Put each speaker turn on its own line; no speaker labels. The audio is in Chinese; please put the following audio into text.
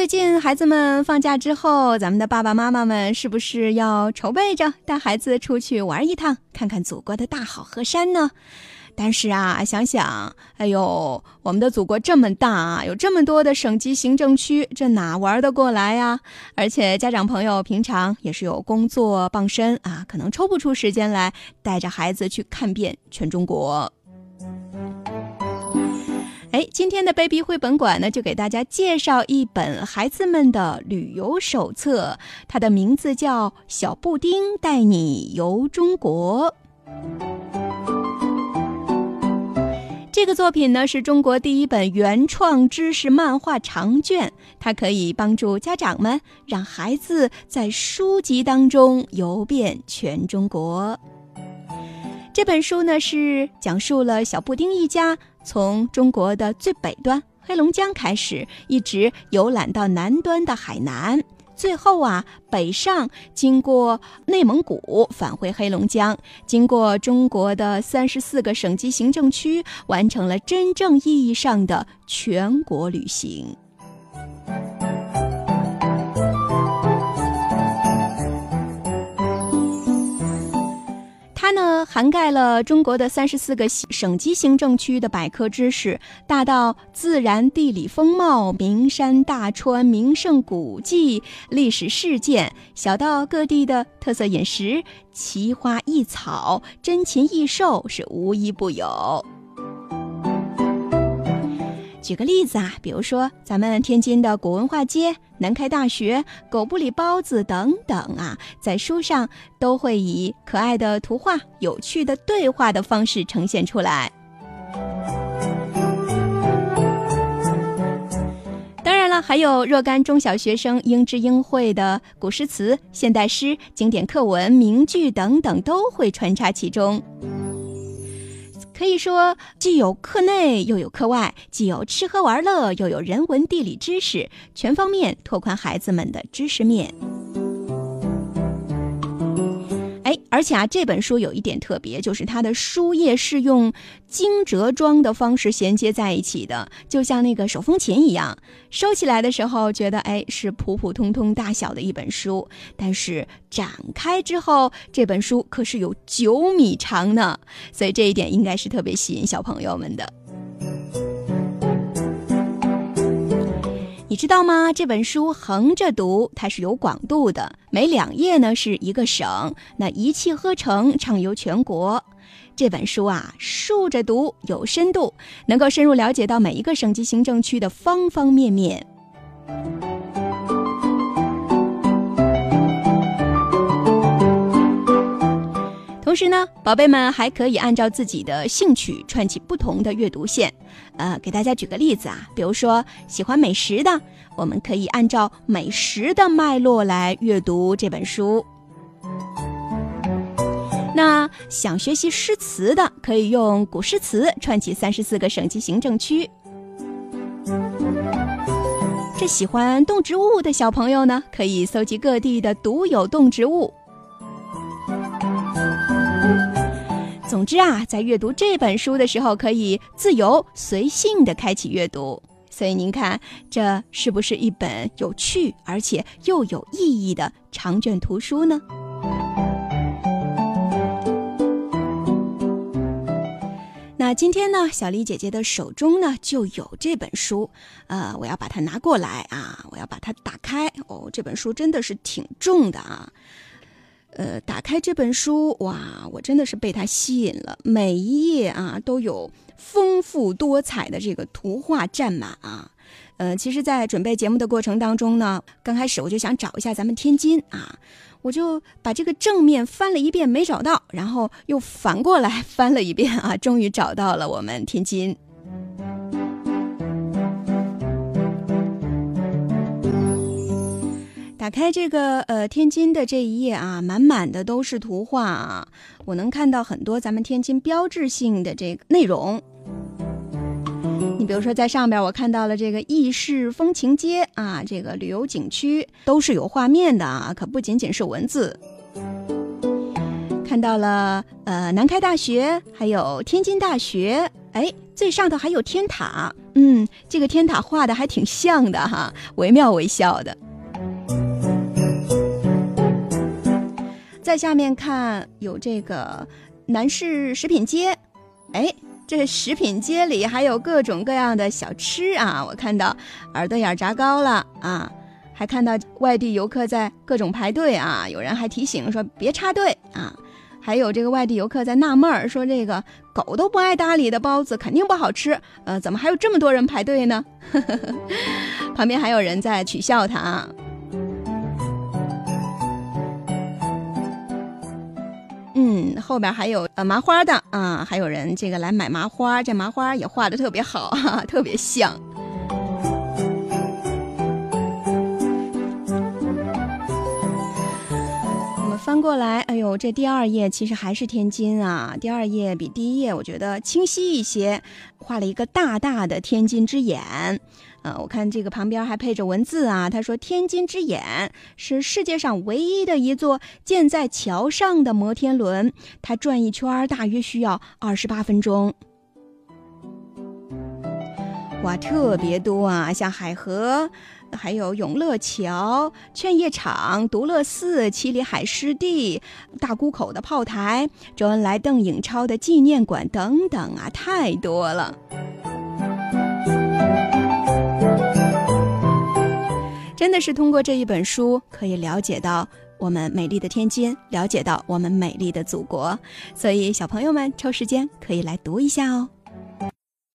最近孩子们放假之后，咱们的爸爸妈妈们是不是要筹备着带孩子出去玩一趟，看看祖国的大好河山呢？但是啊，想想，哎呦，我们的祖国这么大，有这么多的省级行政区，这哪玩得过来呀？而且家长朋友平常也是有工作傍身啊，可能抽不出时间来带着孩子去看遍全中国。哎，今天的 baby 绘本馆呢，就给大家介绍一本孩子们的旅游手册，它的名字叫《小布丁带你游中国》。这个作品呢是中国第一本原创知识漫画长卷，它可以帮助家长们让孩子在书籍当中游遍全中国。这本书呢是讲述了小布丁一家从中国的最北端黑龙江开始，一直游览到南端的海南。最后啊，北上经过内蒙古返回黑龙江，经过中国的三十四个省级行政区，完成了真正意义上的全国旅行。它呢，涵盖了中国的三十四个省级行政区的百科知识，大到自然地理风貌、名山大川、名胜古迹、历史事件；小到各地的特色饮食、奇花异草、珍禽异兽，是无一不有。举个例子啊，比如说咱们天津的古文化街、南开大学、狗不理包子等等啊，在书上都会以可爱的图画、有趣的对话的方式呈现出来。当然了，还有若干中小学生应知应会的古诗词、现代诗、经典课文、名句等等，都会穿插其中。可以说，既有课内又有课外，既有吃喝玩乐，又有人文地理知识，全方面拓宽孩子们的知识面。而且啊，这本书有一点特别，就是它的书页是用惊蛰装的方式衔接在一起的，就像那个手风琴一样。收起来的时候，觉得哎是普普通通大小的一本书，但是展开之后，这本书可是有九米长呢。所以这一点应该是特别吸引小朋友们的。你知道吗？这本书横着读，它是有广度的，每两页呢是一个省，那一气呵成，畅游全国。这本书啊，竖着读有深度，能够深入了解到每一个省级行政区的方方面面。时呢，宝贝们还可以按照自己的兴趣串起不同的阅读线。呃，给大家举个例子啊，比如说喜欢美食的，我们可以按照美食的脉络来阅读这本书。那想学习诗词的，可以用古诗词串起三十四个省级行政区。这喜欢动植物的小朋友呢，可以搜集各地的独有动植物。总之啊，在阅读这本书的时候，可以自由随性的开启阅读。所以您看，这是不是一本有趣而且又有意义的长卷图书呢？那今天呢，小丽姐姐的手中呢就有这本书，呃，我要把它拿过来啊，我要把它打开。哦，这本书真的是挺重的啊。呃，打开这本书，哇，我真的是被它吸引了。每一页啊，都有丰富多彩的这个图画占满啊。呃，其实，在准备节目的过程当中呢，刚开始我就想找一下咱们天津啊，我就把这个正面翻了一遍，没找到，然后又反过来翻了一遍啊，终于找到了我们天津。打开这个呃天津的这一页啊，满满的都是图画啊，我能看到很多咱们天津标志性的这个内容。你比如说在上边，我看到了这个意式风情街啊，这个旅游景区都是有画面的啊，可不仅仅是文字。看到了呃南开大学，还有天津大学，哎，最上头还有天塔。嗯，这个天塔画的还挺像的哈，惟妙惟肖的。在下面看有这个南市食品街，哎，这食品街里还有各种各样的小吃啊！我看到耳朵眼炸糕了啊，还看到外地游客在各种排队啊，有人还提醒说别插队啊。还有这个外地游客在纳闷儿，说这个狗都不爱搭理的包子肯定不好吃，呃，怎么还有这么多人排队呢？旁边还有人在取笑他啊后边还有呃麻花的啊，还有人这个来买麻花，这麻花也画的特别好哈，特别像。我们翻过来，哎呦，这第二页其实还是天津啊。第二页比第一页我觉得清晰一些，画了一个大大的天津之眼。呃，我看这个旁边还配着文字啊。他说：“天津之眼是世界上唯一的一座建在桥上的摩天轮，它转一圈大约需要二十八分钟。”哇，特别多啊，像海河。还有永乐桥、劝业场、独乐寺、七里海湿地、大沽口的炮台、周恩来、邓颖超的纪念馆等等啊，太多了。真的是通过这一本书，可以了解到我们美丽的天津，了解到我们美丽的祖国。所以，小朋友们抽时间可以来读一下哦。